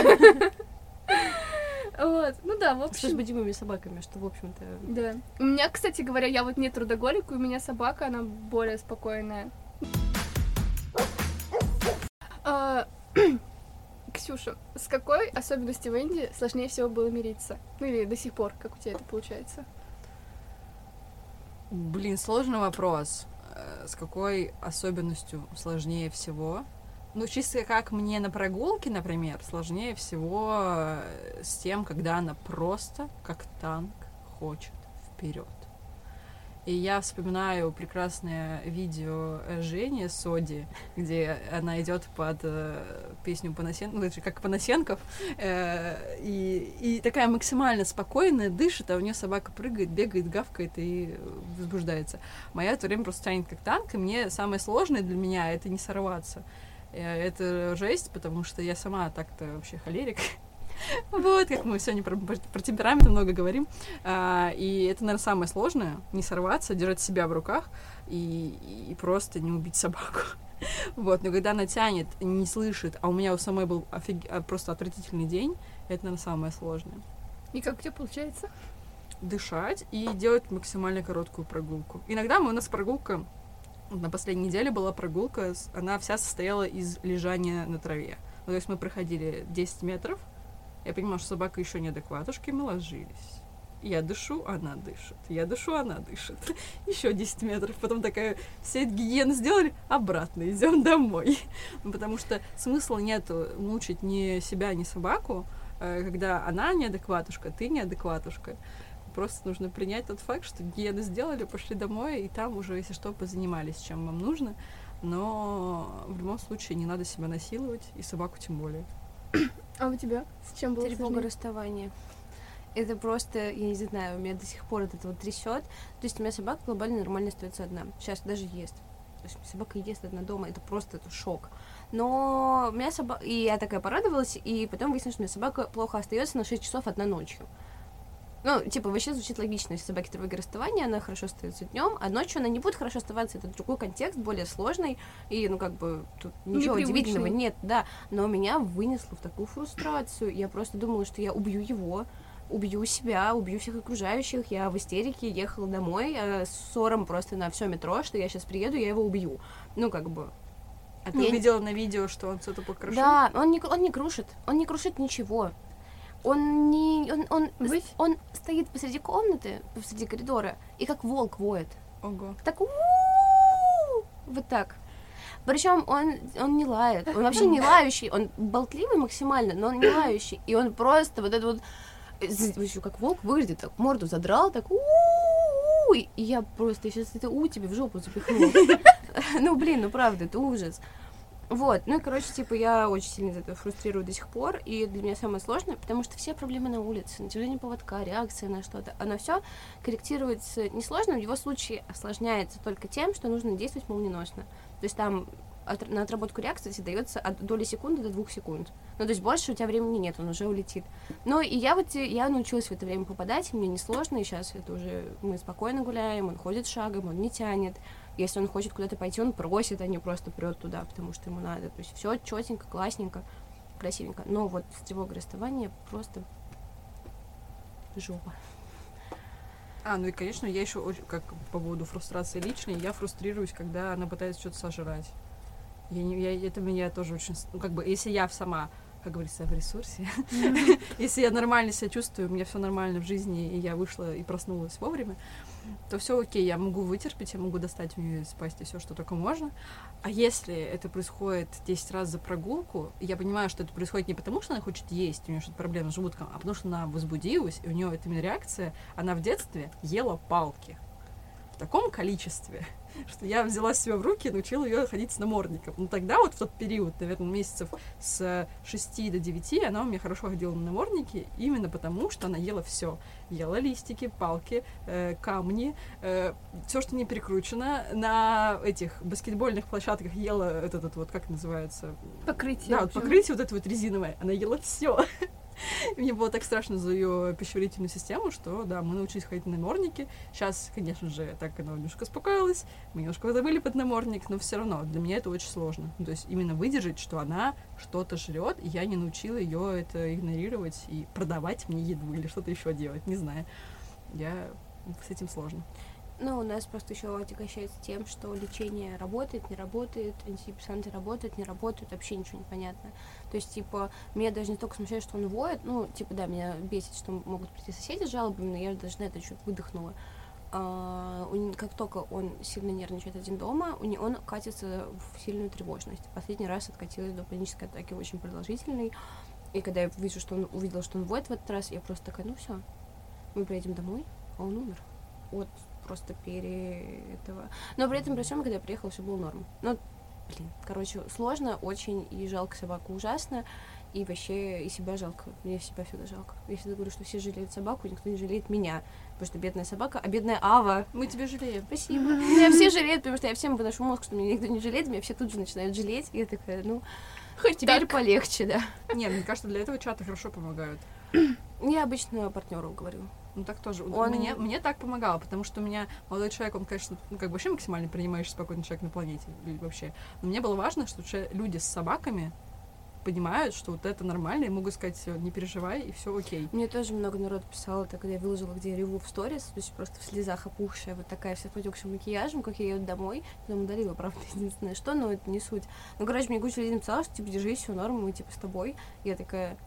Вот, ну да, в Что с общем... любимыми собаками, что, в общем-то... Да. У меня, кстати говоря, я вот не трудоголик, у меня собака, она более спокойная. Ксюша, с какой особенностью Венди сложнее всего было мириться? Ну или до сих пор, как у тебя это получается? Блин, сложный вопрос. Э, С какой особенностью сложнее всего? Ну, чисто как мне на прогулке, например, сложнее всего э, с тем, когда она просто, как танк, хочет вперед. И я вспоминаю прекрасное видео э, Жени Соди, где она идет под э, песню Панасенко, ну, как Панасенков, э, и, и такая максимально спокойная, дышит, а у нее собака прыгает, бегает, гавкает и возбуждается. Моя в это время просто тянет как танк, и мне самое сложное для меня это не сорваться. Э, Это жесть, потому что я сама так-то вообще холерик. Вот, как мы сегодня про, про темперамент много говорим. А, и это, наверное, самое сложное. Не сорваться, держать себя в руках и, и просто не убить собаку. Вот, но когда она тянет, не слышит, а у меня у самой был офиг- а, просто отвратительный день, это, наверное, самое сложное. И как у тебя получается? Дышать и делать максимально короткую прогулку. Иногда мы, у нас прогулка, на последней неделе была прогулка, она вся состояла из лежания на траве. Ну, то есть мы проходили 10 метров, я понимаю, что собака еще неадекватушка, и мы ложились. Я дышу, она дышит. Я дышу, она дышит. Еще 10 метров. Потом такая, все гигиены сделали, обратно идем домой. Потому что смысла нет мучить ни себя, ни собаку, э, когда она неадекватушка, ты неадекватушка. Просто нужно принять тот факт, что гигиены сделали, пошли домой, и там уже, если что, позанимались, чем вам нужно. Но в любом случае не надо себя насиловать, и собаку тем более. А у тебя? С чем было Тревога сложнее? расставания. Это просто, я не знаю, у меня до сих пор от этого трясет. То есть у меня собака глобально нормально остается одна. Сейчас даже ест. То есть собака ест одна дома, это просто это шок. Но у меня собака... И я такая порадовалась, и потом выяснилось, что у меня собака плохо остается на 6 часов одна ночью. Ну, типа, вообще звучит логично, если собаки тревоги расставания, она хорошо остается днем, а ночью она не будет хорошо оставаться, это другой контекст, более сложный, и, ну, как бы, тут ничего Непривычный. удивительного нет, да, но меня вынесло в такую фрустрацию, я просто думала, что я убью его, убью себя, убью всех окружающих, я в истерике ехала домой э, с ссором просто на все метро, что я сейчас приеду, я его убью, ну, как бы... А ты не- увидела на видео, что он что-то покрошил? Да, он не, он не крушит, он не крушит ничего. Он не, он, он, Высь? он стоит посреди комнаты, посреди коридора, и как волк воет. Ого. Так вот так. Причем он, он не лает, он вообще не лающий, он болтливый максимально, но он не лающий. И он просто вот это вот, э, з- ещё как волк выглядит, так морду задрал, так «У-у-у!» И я просто сейчас это у тебе в жопу запихну. Ну блин, ну правда, это ужас. Вот, ну и, короче, типа, я очень сильно из этого фрустрирую до сих пор, и для меня самое сложное, потому что все проблемы на улице, натяжение поводка, реакция на что-то, оно все корректируется несложно, в его случае осложняется только тем, что нужно действовать молниеносно. То есть там от- на отработку реакции кстати, дается от доли секунды до двух секунд. Ну, то есть больше у тебя времени нет, он уже улетит. Ну, и я вот, э, я научилась в это время попадать, мне несложно, и сейчас это уже, мы спокойно гуляем, он ходит шагом, он не тянет. Если он хочет куда-то пойти, он просит, а не просто прет туда, потому что ему надо. То есть все четенько, классненько, красивенько. Но вот с тревогой расставания просто жопа. А, ну и, конечно, я еще, очень- как по поводу фрустрации личной, я фрустрируюсь, когда она пытается что-то сожрать. Я не, я, это меня тоже очень... Ну, как бы, если я сама, как говорится, в ресурсе, если я нормально себя чувствую, у меня все нормально в жизни, и я вышла и проснулась вовремя, то все окей, я могу вытерпеть, я могу достать у нее из пасти все, что только можно. А если это происходит 10 раз за прогулку, я понимаю, что это происходит не потому, что она хочет есть, у нее что-то проблема с желудком, а потому что она возбудилась, и у нее это именно реакция, она в детстве ела палки в таком количестве, что я взяла себя в руки и научила ее ходить с намордником. Ну тогда вот в тот период, наверное, месяцев с 6 до 9 она у меня хорошо ходила на намордники, именно потому, что она ела все. Ела листики, палки, э, камни, все, что не прикручено. На этих баскетбольных площадках ела этот, этот вот, как называется? Покрытие. Да, вот покрытие вот это вот резиновое. Она ела все. Мне было так страшно за ее пищеварительную систему, что, да, мы научились ходить на намордники. Сейчас, конечно же, так она немножко успокоилась, мы немножко забыли под намордник, но все равно для меня это очень сложно. Ну, то есть именно выдержать, что она что-то жрет, и я не научила ее это игнорировать и продавать мне еду или что-то еще делать, не знаю. Я с этим сложно. Ну, у нас просто еще отягощается тем, что лечение работает, не работает, антидепрессанты работают, не работают, вообще ничего не понятно. То есть, типа, меня даже не только смущает, что он воет, ну, типа, да, меня бесит, что могут прийти соседи с жалобами, но я даже на это чуть выдохнула. А, как только он сильно нервничает один дома, он катится в сильную тревожность. Последний раз откатилась до панической атаки очень продолжительной. И когда я вижу, что он увидела, что он воет в этот раз, я просто такая, ну все, мы приедем домой, а он умер. Вот просто пере этого. Но при этом, при всем, когда я приехала, все было норм. Ну, блин, короче, сложно очень, и жалко собаку ужасно, и вообще и себя жалко. Мне себя всегда жалко. Я всегда говорю, что все жалеют собаку, никто не жалеет меня. Потому что бедная собака, а бедная Ава. Мы тебя жалеем. Спасибо. Меня все жалеют, потому что я всем выношу мозг, что меня никто не жалеет, меня все тут же начинают жалеть. И я такая, ну, хоть теперь полегче, да. Не, мне кажется, для этого чаты хорошо помогают. Я обычно партнеру говорю. Ну так тоже. Он- Мне, мне так помогало, потому что у меня молодой человек, он, конечно, ну, как бы вообще максимально принимающий спокойный человек на планете вообще. Но мне было важно, что люди с собаками понимают, что вот это нормально, и могут сказать, «Всё, не переживай, и все окей. Мне тоже много народ писало, так когда я выложила, где я реву в сторис, то есть просто в слезах опухшая, вот такая вся с потекшим макияжем, как я еду домой, потом удалила, правда, единственное, что, но это не суть. Ну, короче, мне куча людей написала, что, типа, держись, все норм, мы, типа, с тобой. Я такая,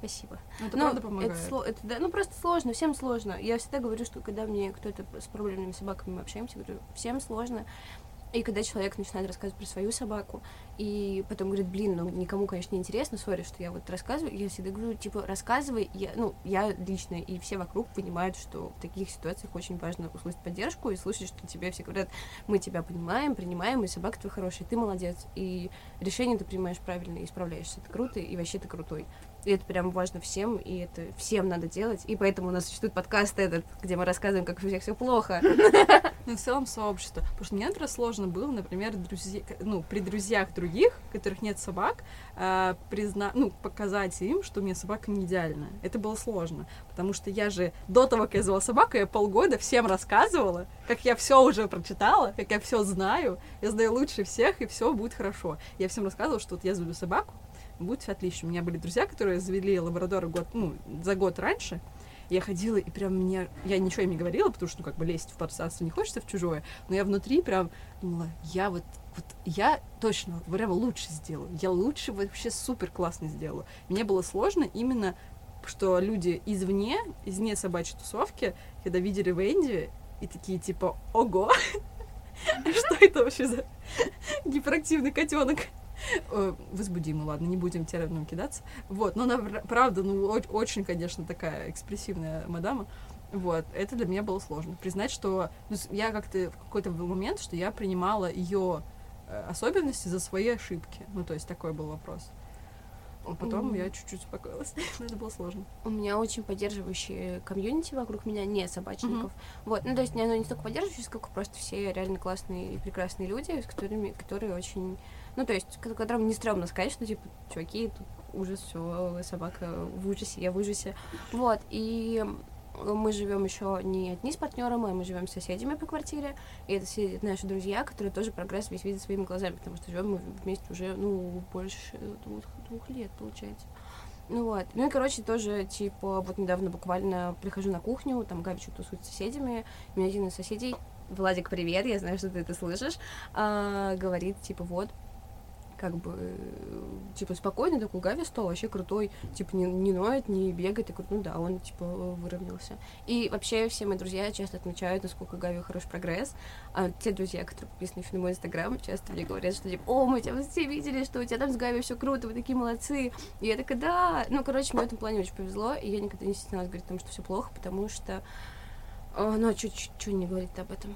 спасибо. Ну, это Ну, правда помогает. Это, это, да, ну, просто сложно, всем сложно. Я всегда говорю, что когда мне кто-то с проблемными собаками мы общаемся, говорю, всем сложно. И когда человек начинает рассказывать про свою собаку, и потом говорит, блин, ну никому, конечно, не интересно, сори, что я вот рассказываю, я всегда говорю, типа, рассказывай, я, ну, я лично, и все вокруг понимают, что в таких ситуациях очень важно услышать поддержку и слышать, что тебе все говорят, мы тебя понимаем, принимаем, и собака твоя хорошая, ты молодец, и решение ты принимаешь правильно, и справляешься, это круто, и вообще ты крутой. И это прям важно всем, и это всем надо делать. И поэтому у нас существует подкаст этот, где мы рассказываем, как у всех все плохо. Ну, в целом сообщество. Потому что мне, например, сложно было, например, друзья, ну, при друзьях других, которых нет собак, э, призна... ну, показать им, что у меня собака не идеальная. Это было сложно. Потому что я же до того, как я завела собаку, я полгода всем рассказывала, как я все уже прочитала, как я все знаю, я знаю лучше всех, и все будет хорошо. Я всем рассказывала, что вот я заведу собаку, будет все отлично. У меня были друзья, которые завели лабрадора год, ну, за год раньше, я ходила, и прям мне... Я ничего им не говорила, потому что, ну, как бы лезть в пространство не хочется, в чужое. Но я внутри прям думала, я вот... Вот я точно прямо лучше сделаю. Я лучше вообще супер классно сделаю. Мне было сложно именно, что люди извне, извне собачьей тусовки, когда видели Венди, и такие типа, ого, что это вообще за гиперактивный котенок? Э, Возбудим, ну ладно, не будем термином кидаться. Вот, но она пр- правда, ну, очень, конечно, такая экспрессивная мадама. Вот, это для меня было сложно. Признать, что ну, я как-то в какой-то момент, что я принимала ее особенности за свои ошибки. Ну, то есть такой был вопрос. А потом Мгм. я чуть-чуть успокоилась. Но это было сложно. У меня очень поддерживающие комьюнити вокруг меня, не собачников. Вот, ну то есть не, оно не столько поддерживающие, сколько просто все реально классные и прекрасные люди, с которыми, которые очень, ну то есть, ко- которым не стрёмно сказать, что типа, чуваки, тут ужас, все, собака в ужасе, я в ужасе. Вот, и мы живем еще не одни с партнером, а мы живем с соседями по квартире. И это все наши друзья, которые тоже прогресс весь видят своими глазами, потому что живем мы вместе уже, ну, больше двух, лет, получается. Ну вот. Ну и, короче, тоже, типа, вот недавно буквально прихожу на кухню, там Габи что-то тусует с соседями, и мне один из соседей, Владик, привет, я знаю, что ты это слышишь, а, говорит, типа, вот, как бы, типа, спокойный такой Гави стал, вообще крутой, типа, не, не ноет, не бегает, и говорю, ну да, он, типа, выровнялся. И вообще все мои друзья часто отмечают, насколько Гави хороший прогресс, а те друзья, которые подписаны на мой инстаграм, часто мне говорят, что, типа, о, мы тебя все видели, что у тебя там с Гави все круто, вы такие молодцы, и я такая, да, ну, короче, мне в этом плане очень повезло, и я никогда не стеснялась говорить о том, что все плохо, потому что, э, ну, а чуть-чуть не говорить об этом.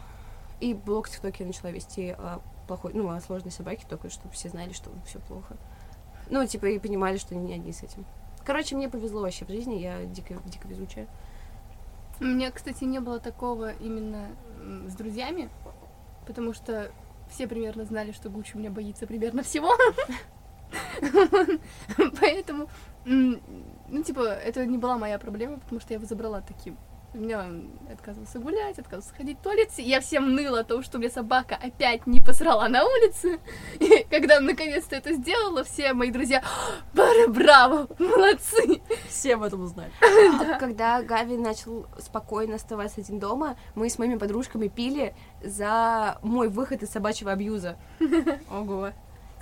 И блог в ТикТоке я начала вести о плохой, ну, о сложной собаке, только чтобы все знали, что все плохо. Ну, типа, и понимали, что не одни с этим. Короче, мне повезло вообще в жизни, я дико, дико везучая. У меня, кстати, не было такого именно с друзьями, потому что все примерно знали, что Гуччи у меня боится примерно всего. Поэтому, ну, типа, это не была моя проблема, потому что я его забрала таким. У меня он отказывался гулять, отказывался ходить в туалет. Я всем ныла о том, что мне собака опять не посрала на улице. И когда наконец-то это сделала, все мои друзья, Бара, браво, молодцы. Все об этом узнали. А Когда Гави начал спокойно оставаться один дома, мы с моими подружками пили за мой выход из собачьего абьюза. Ого.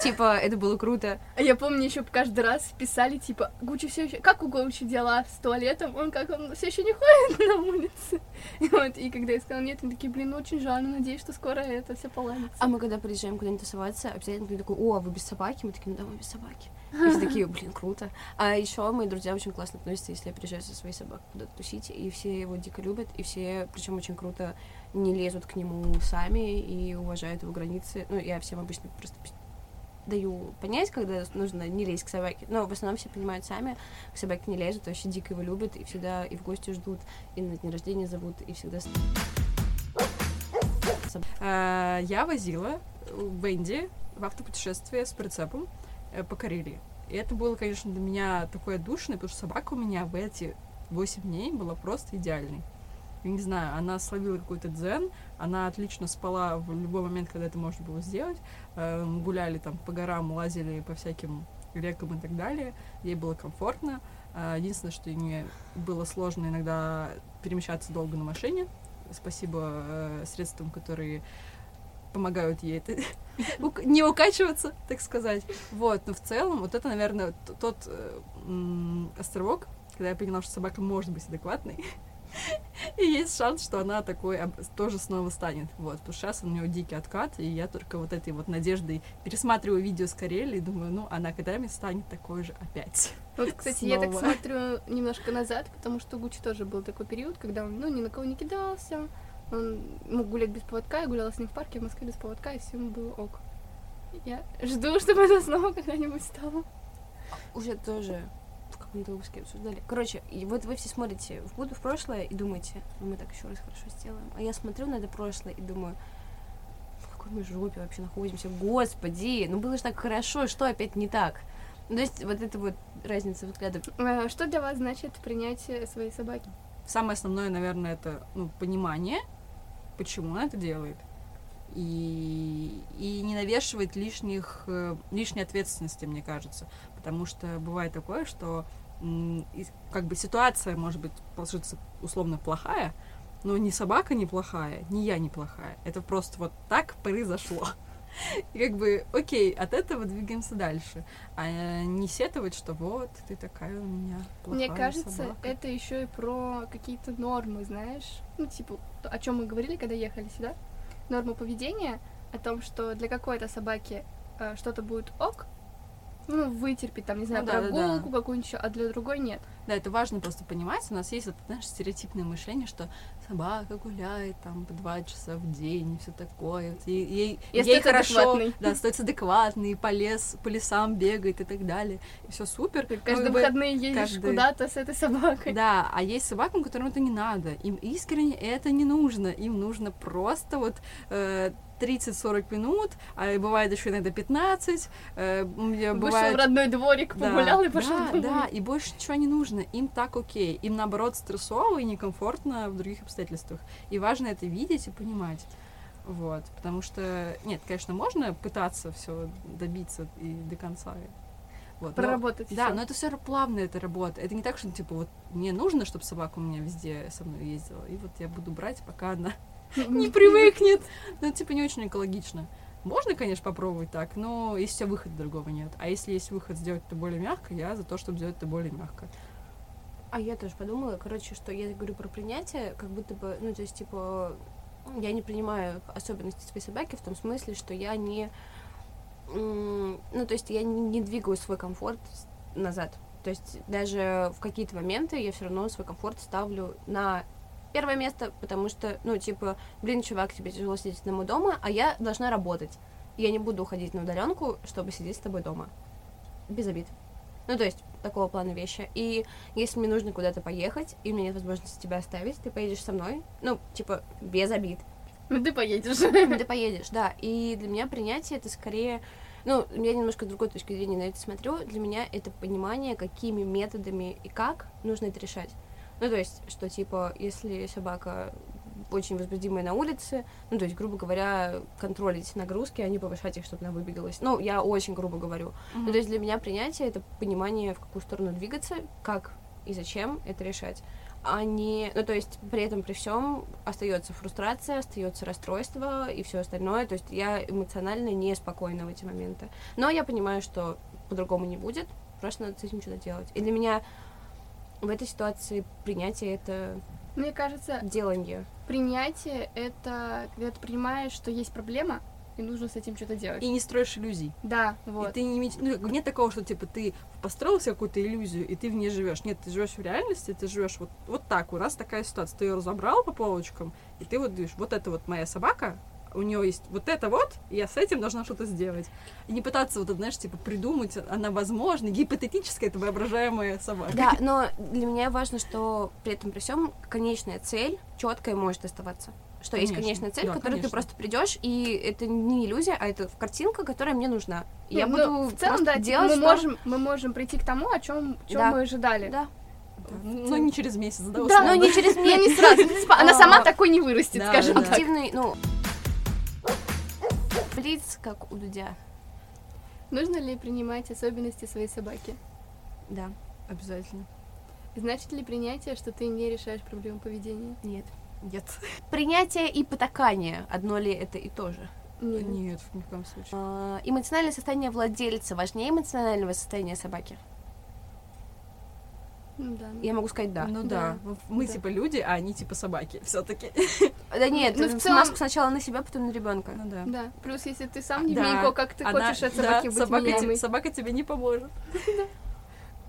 Типа, это было круто. А я помню, еще каждый раз писали, типа, Гуччи все еще... Как у Гуччи дела с туалетом? Он как, он все еще не ходит на улице? И вот, и когда я сказала нет, они такие, блин, ну, очень жаль, но надеюсь, что скоро это все поладится. А мы когда приезжаем куда-нибудь тусоваться, обязательно кто-то такой, о, а вы без собаки? Мы такие, ну да, мы без собаки. И все такие, блин, круто. А еще мои друзья очень классно относятся, если я приезжаю со своей собакой куда-то тусить, и все его дико любят, и все, причем очень круто, не лезут к нему сами и уважают его границы. Ну, я всем обычно просто даю понять, когда нужно не лезть к собаке. Но в основном все понимают сами, к собаке не лезут, вообще дико его любят, и всегда и в гости ждут, и на день рождения зовут, и всегда... А, Я возила Бенди в автопутешествие с прицепом э, по Карелии. И это было, конечно, для меня такое душное, потому что собака у меня в эти 8 дней была просто идеальной. Я не знаю, она словила какой-то дзен, она отлично спала в любой момент, когда это можно было сделать. Э, мы гуляли там по горам, лазили по всяким рекам и так далее. Ей было комфортно. А, Единственное, что ей было сложно иногда перемещаться долго на машине. Спасибо э, средствам, которые помогают ей это не укачиваться, так сказать. Вот, но в целом, вот это, наверное, тот э, островок, когда я поняла, что собака может быть адекватной. И есть шанс, что она такой тоже снова станет. Вот, потому что сейчас у нее дикий откат, и я только вот этой вот надеждой пересматриваю видео с Карелии и думаю, ну, она когда-нибудь станет такой же опять. Вот, кстати, я так Снова. смотрю немножко назад, потому что у Гуччи тоже был такой период, когда он, ну, ни на кого не кидался, он мог гулять без поводка, я гуляла с ним в парке в Москве без поводка, и всем было ок. Я жду, чтобы это снова когда-нибудь стало. Уже тоже в каком-то выпуске обсуждали. Короче, и вот вы все смотрите в буду в прошлое и думаете, ну мы так еще раз хорошо сделаем. А я смотрю на это прошлое и думаю, в какой мы жопе вообще находимся? Господи, ну было же так хорошо, что опять не так? Ну, то есть вот это вот разница взглядов. А, Что для вас значит принятие своей собаки? Самое основное, наверное, это ну, понимание, почему она это делает. И, и не навешивать лишних, э, лишней ответственности, мне кажется. Потому что бывает такое, что как бы ситуация может быть сложиться условно плохая, но ни собака не плохая, ни я не плохая. Это просто вот так произошло. И как бы, окей, от этого двигаемся дальше. А э, не сетовать, что вот, ты такая у меня плохая Мне кажется, собака. это еще и про какие-то нормы, знаешь. Ну, типа, о чем мы говорили, когда ехали сюда. Нормы поведения, о том, что для какой-то собаки э, что-то будет ок, ну, вытерпеть, там, не знаю, Ну да, да, да. прогулку какую-нибудь еще, а для другой нет. Да, это важно просто понимать. У нас есть вот, знаешь, стереотипное мышление, что собака гуляет там по два часа в день и все такое. Вот Ей, И ей хорошо, адекватной. да, остается адекватный, по, лес, по лесам бегает и так далее. И все супер. Ты Ну, каждые бы, выходные едешь каждый- куда-то с этой собакой. Да, а есть собакам, которым это не надо. Им искренне это не нужно. Им нужно просто вот э, 30-40 минут, а бывает еще иногда 15. Э, Вышел бывает... в родной дворик, Да, погулял и пошел да, домой. да, и больше ничего не нужно. Им так окей. Им, наоборот, стрессово и некомфортно в других обстоятельствах. И важно это видеть и понимать. Вот, потому что, нет, конечно, можно пытаться все добиться и до конца. Вот, но- Проработать да, всё. но это все плавно, это работа. Это не так, что, типа, вот мне нужно, чтобы собака у меня везде со мной ездила, и вот я буду брать, пока она не привыкнет. Ну, это, типа, не очень экологично. Можно, конечно, попробовать так, но если у тебя выхода другого нет. А если есть выход сделать это более мягко, я за то, чтобы сделать это более мягко. А я тоже подумала, короче, что я говорю про принятие, как будто бы, ну, то есть, типа, я не принимаю особенности своей собаки в том смысле, что я не, ну, то есть, я не, не двигаю свой комфорт назад. То есть, даже в какие-то моменты я все равно свой комфорт ставлю на первое место, потому что, ну, типа, блин, чувак, тебе тяжело сидеть одному дома, а я должна работать. Я не буду уходить на удаленку, чтобы сидеть с тобой дома. Без обид. Ну, то есть, такого плана вещи. И если мне нужно куда-то поехать, и у меня нет возможности тебя оставить, ты поедешь со мной. Ну, типа, без обид. Ну ты поедешь. Ты поедешь, да. И для меня принятие это скорее ну, я немножко с другой точки зрения на это смотрю. Для меня это понимание, какими методами и как нужно это решать. Ну, то есть, что, типа, если собака очень возбудимая на улице, ну, то есть, грубо говоря, контролить нагрузки, а не повышать их, чтобы она выбегалась. Ну, я очень грубо говорю. Ну, то есть, для меня принятие — это понимание, в какую сторону двигаться, как и зачем это решать а не, ну то есть при этом при всем остается фрустрация, остается расстройство и все остальное. То есть я эмоционально неспокойна в эти моменты. Но я понимаю, что по-другому не будет, просто надо с этим что-то делать. И для меня в этой ситуации принятие это Мне кажется, делание. принятие — это когда ты принимаешь, что есть проблема, и нужно с этим что-то делать. И не строишь иллюзий. Да, И вот. ты не меч- ну, нет такого, что типа ты построил себе какую-то иллюзию, и ты в ней живешь. Нет, ты живешь в реальности, ты живешь вот, вот так. У нас такая ситуация. Ты ее разобрал по полочкам, и ты вот говоришь, вот это вот моя собака, у нее есть вот это вот, и я с этим должна что-то сделать. И не пытаться вот, это, знаешь, типа придумать, она возможно, гипотетическая, это воображаемая собака. Да, но для меня важно, что при этом при всем конечная цель четкая может оставаться. Что есть Конечно. конечная цель, Да, к которой конечно. ты просто придешь, и это не иллюзия, а это картинка, которая мне нужна. И я Ну, буду в целом, да, типа, делать, мы, что- можем, мы можем прийти к тому, о чем, Да. мы ожидали. Да. Да. Ну, не через месяц, да, Да, условно. Но не через Ну, меня. не сразу. Она А, сама такой не вырастет, скажем так. активный, ну, блиц, как у Дудя. Нужно ли принимать особенности своей собаки? Да, Обязательно. Значит ли принятие, что ты не решаешь проблему поведения? нет. Нет. Принятие и потакание, одно ли это и то же? Нет. Нет, ни в коем случае. А, эмоциональное состояние владельца важнее эмоционального состояния собаки? Ну да. Я могу сказать да. Ну Да. да. Мы Да. типа люди, а они типа собаки. Все-таки. Да нет, Ну, в целом- маску сначала на себя, потом на ребенка. Ну да. Да. Плюс, если ты сам не Да. Минько, как ты Она- хочешь от да, собаки быть собака, тебе, меняемой. собака тебе не поможет.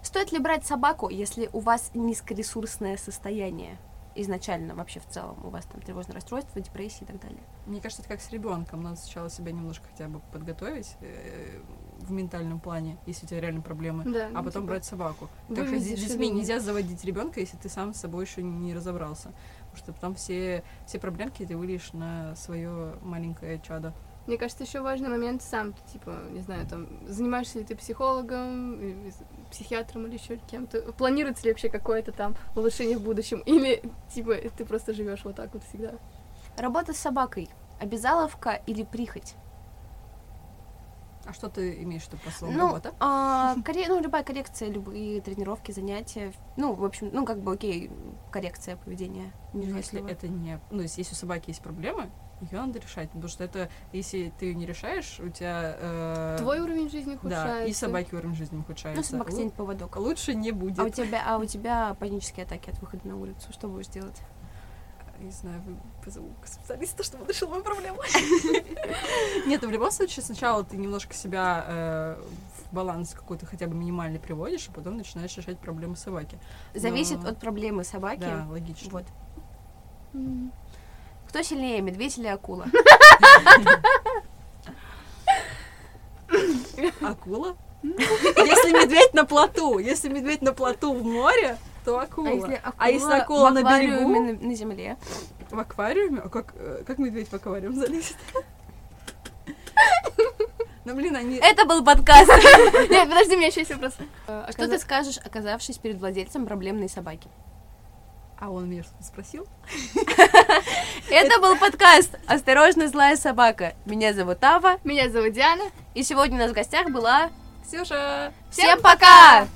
Стоит ли брать собаку, если у вас низкоресурсное состояние? Изначально вообще в целом у вас там тревожное расстройство, депрессия и так далее. Мне кажется, это как с ребенком. Надо сначала себя немножко хотя бы подготовить э, в ментальном плане, если у тебя реально проблемы. Да, А ну, потом типа, брать собаку. Так что с детьми нельзя заводить ребенка, если ты сам с собой еще не разобрался. Потому что потом все, все проблемки ты выльешь на свое маленькое чадо. Мне кажется, еще важный момент сам, ты, типа, не знаю, там, занимаешься ли ты психологом, с- психиатром или еще кем-то, планируется ли вообще какое-то там улучшение в будущем, или, типа, ты просто живешь вот так вот всегда. Работа с собакой. Обязаловка или прихоть? А что ты имеешь в виду по словам Ну, работа? а, корре- ну, любая коррекция, любые тренировки, занятия. Ну, в общем, ну, как бы, окей, коррекция поведения. Ну, если это не... Ну, если, у собаки есть проблемы, ее надо решать. Потому что это, если ты ее не решаешь, у тебя... э, Твой уровень жизни ухудшается. Да, и собаки уровень жизни ухудшается. Ну, собака тянет поводок. Лучше не будет. А у тебя, а у тебя панические атаки от выхода на улицу. Что будешь делать? Не знаю, вы- позову специалиста, чтобы он решил мою проблему. Нет, ну в любом случае сначала ты немножко себя э, в баланс какой-то хотя бы минимальный приводишь, а потом начинаешь решать проблемы собаки. Зависит Но- от проблемы собаки. Да, логично. Вот. Кто сильнее, медведь или акула? Акула? Если медведь на плоту, если медведь на плоту в море, то акула. А если акула, А если акула в на берегу? на, на земле? В аквариуме? А как, э, как медведь в аквариум залезет? Ну, блин, они... Это был подкаст. Нет, подожди, у меня еще есть вопрос. Э, Что ты скажешь, оказавшись перед владельцем проблемной собаки? А он меня что-то спросил? Это был подкаст «Осторожно, злая собака». Меня зовут Ава, Меня зовут Диана. и сегодня у нас в гостях была... Ксюша! Всем пока!